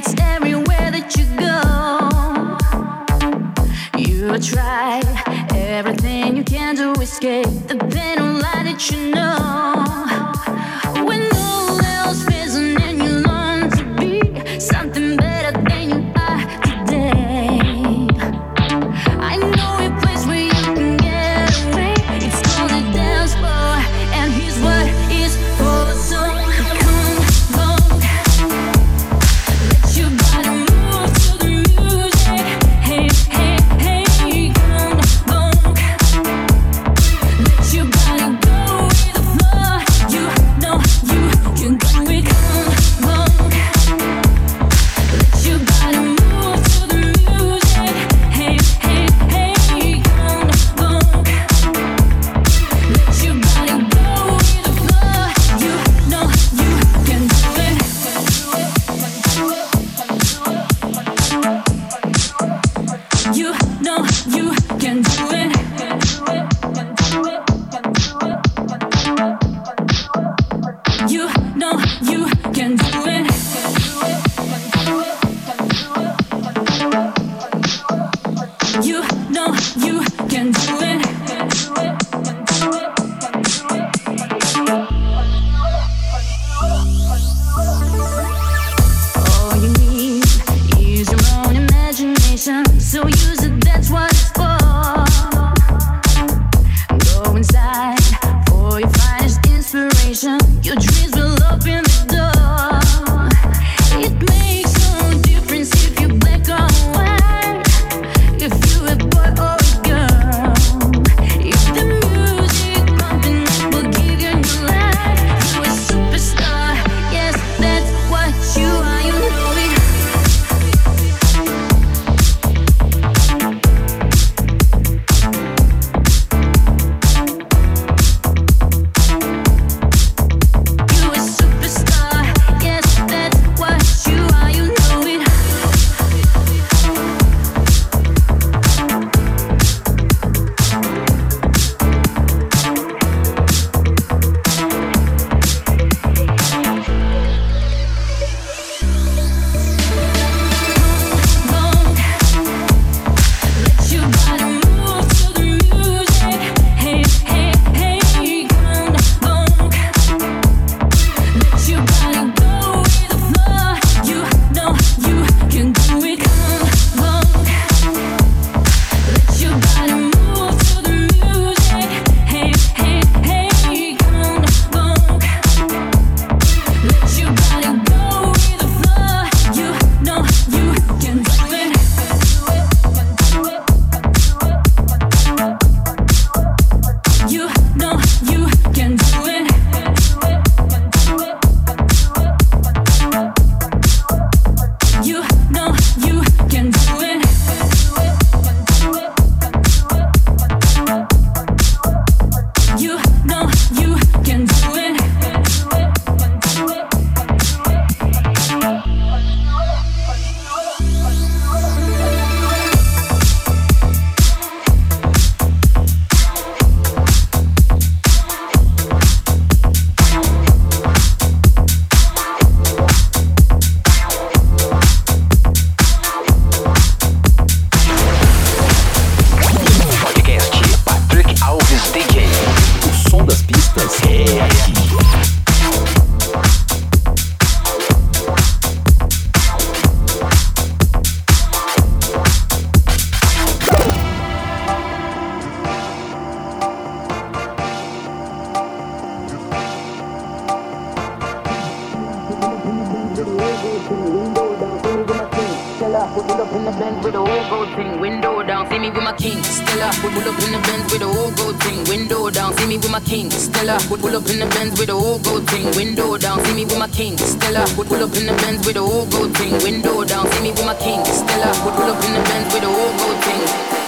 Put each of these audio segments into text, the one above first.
It's everywhere that you go. You try everything you can to escape the pain of lie that you know. would pull up in the Benz with a old gold thing. Window down, see me with my king. Stella would pull up in the Benz with a old gold thing. Window down, see me with my king. Stella would pull up in the Benz with a old gold thing.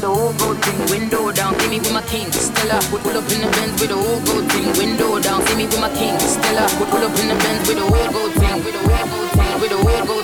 The with a whole gold thing. Window down, see me with my king. Stella. Pull up in the Benz with a whole gold thing. Window down, see me with my king. Stella. Pull up in the Benz with a whole gold thing. With a whole gold thing. With a whole gold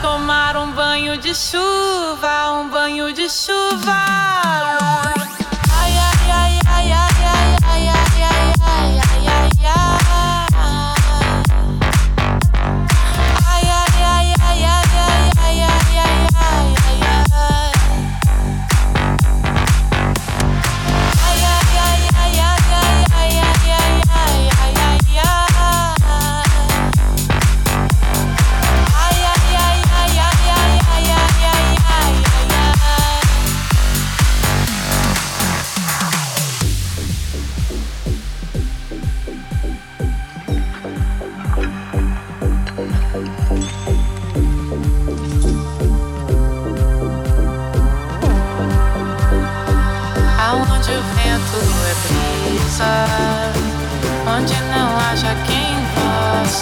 tomar um banho de chuva, um banho de chuva.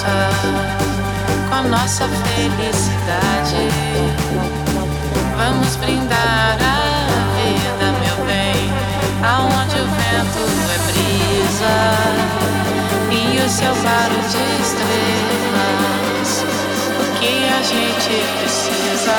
Possa com a nossa felicidade. Vamos brindar a vida, meu bem, aonde o vento é brisa e o céu claro de estrelas. O que a gente precisa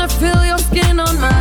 wanna feel your skin on mine.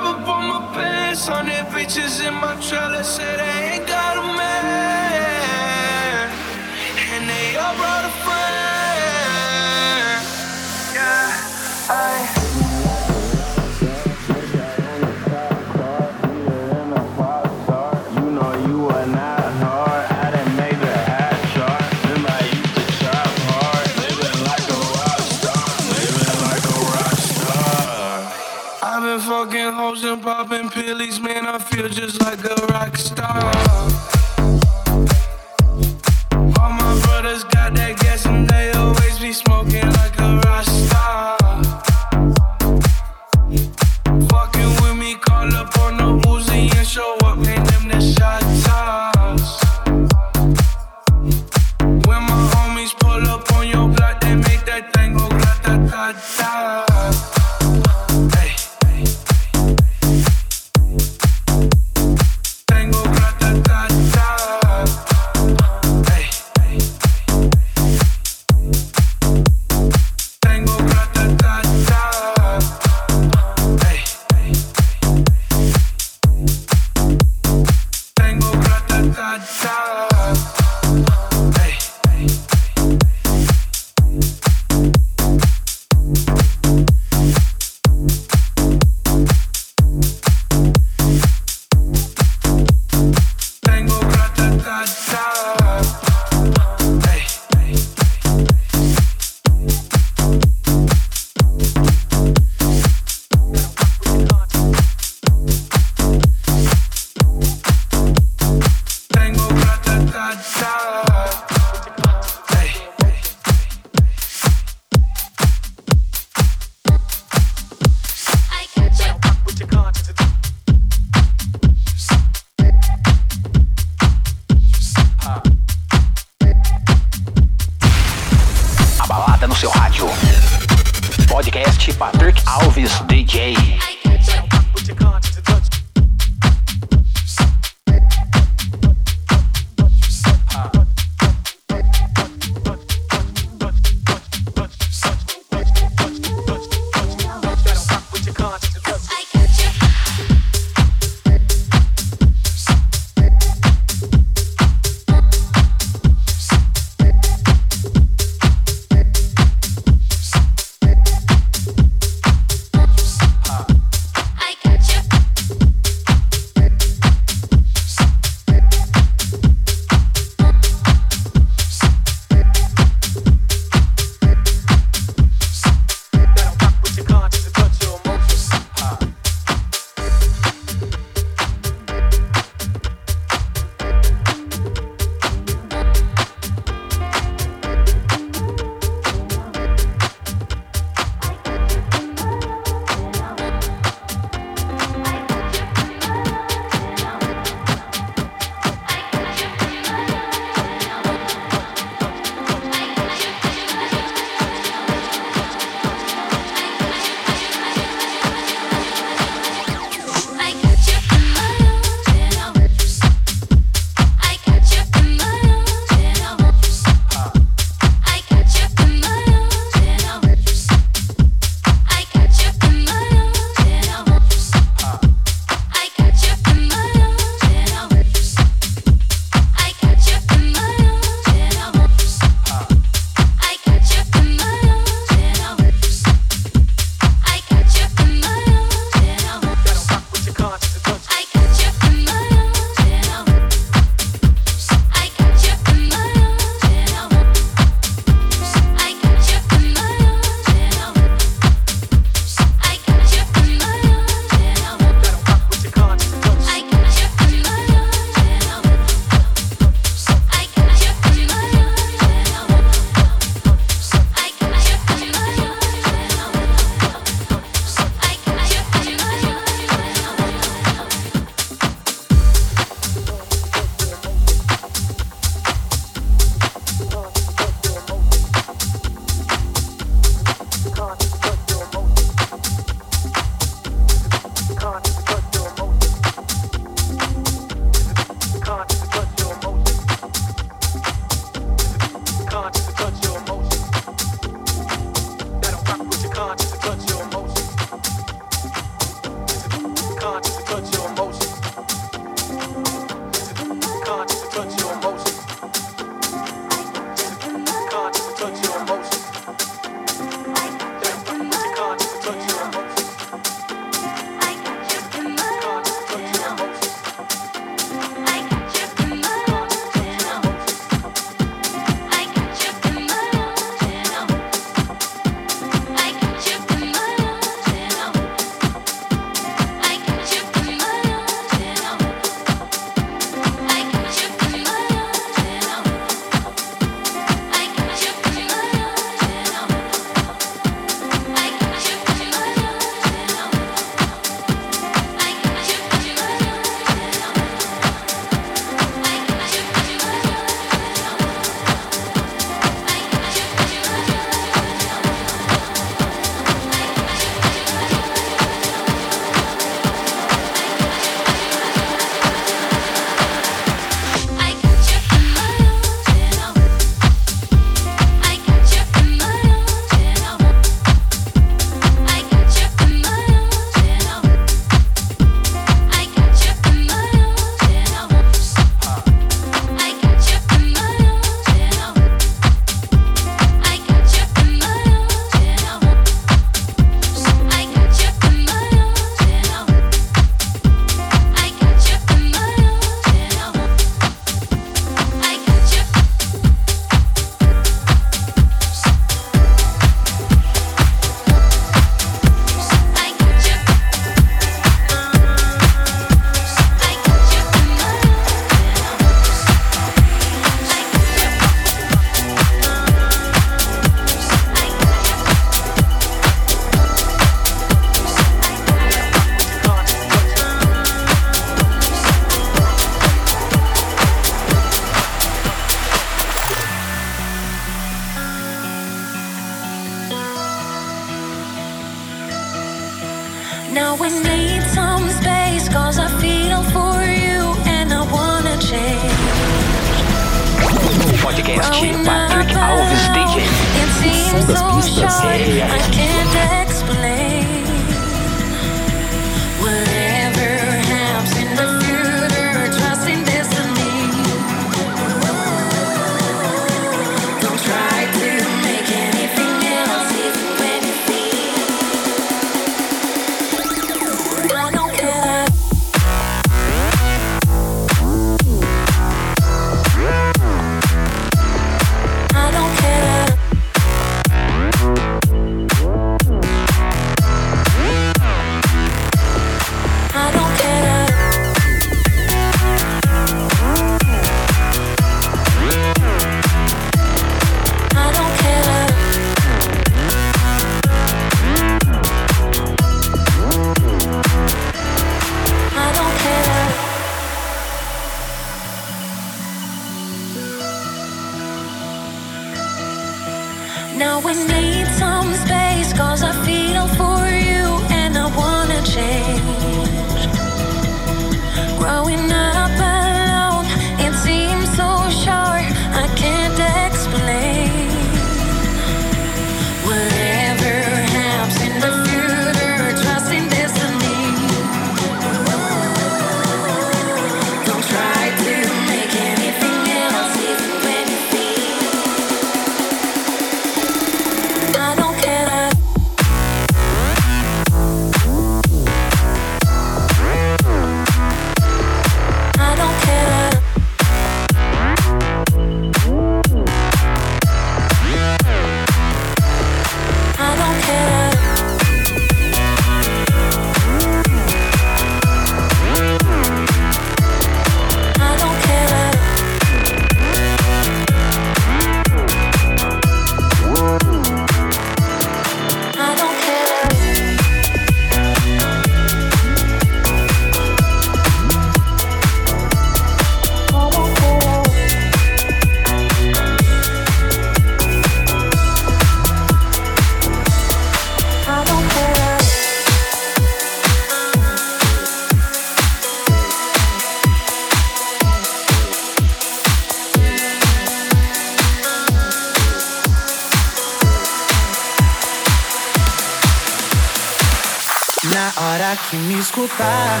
Escutar,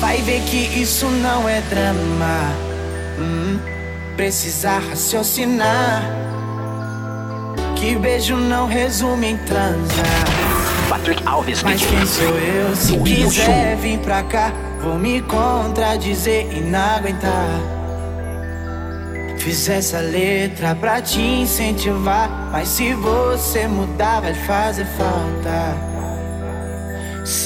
vai ver que isso não é drama. Hum, precisa raciocinar. Que beijo não resume em transar. Patrick Alves Mas quem sou eu? Se quiser vir pra cá, vou me contradizer e não aguentar. Fiz essa letra pra te incentivar. Mas se você mudar, vai fazer falta.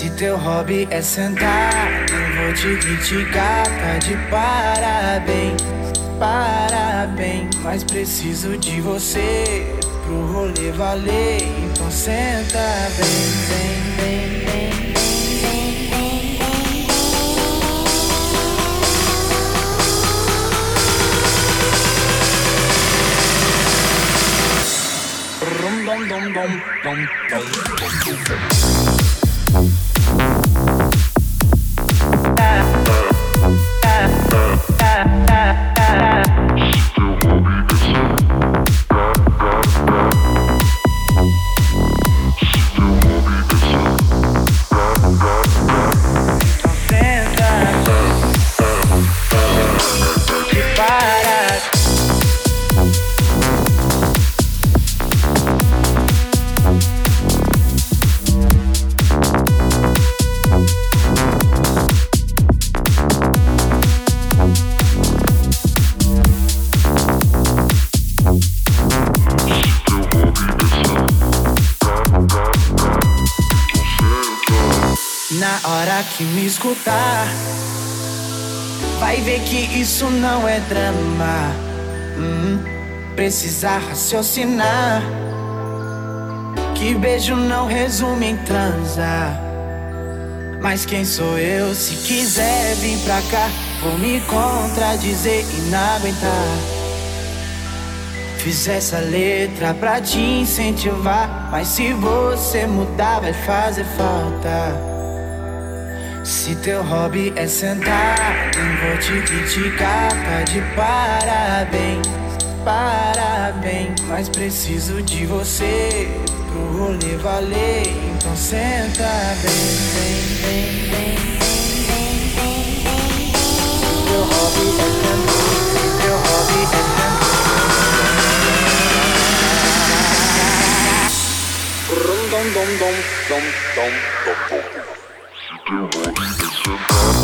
Se teu hobby é sentar, eu vou te criticar. Tá de parabéns, parabéns. Mas preciso de você pro rolê valer. Então senta bem, bem, bem, bem. Rum, dum, dum, dum, dum, dum. Thank you. Isso não é drama. Hum, precisa raciocinar. Que beijo não resume em transar. Mas quem sou eu? Se quiser vir pra cá, vou me contradizer e não aguentar. Fiz essa letra pra te incentivar. Mas se você mudar, vai fazer falta. Se teu hobby é sentar, não vou te criticar. Tá de parabéns, parabéns. Mas preciso de você pro rolê valer. Então senta bem, bem, bem, bem. Teu hobby é sentar, se teu hobby é dom dom Se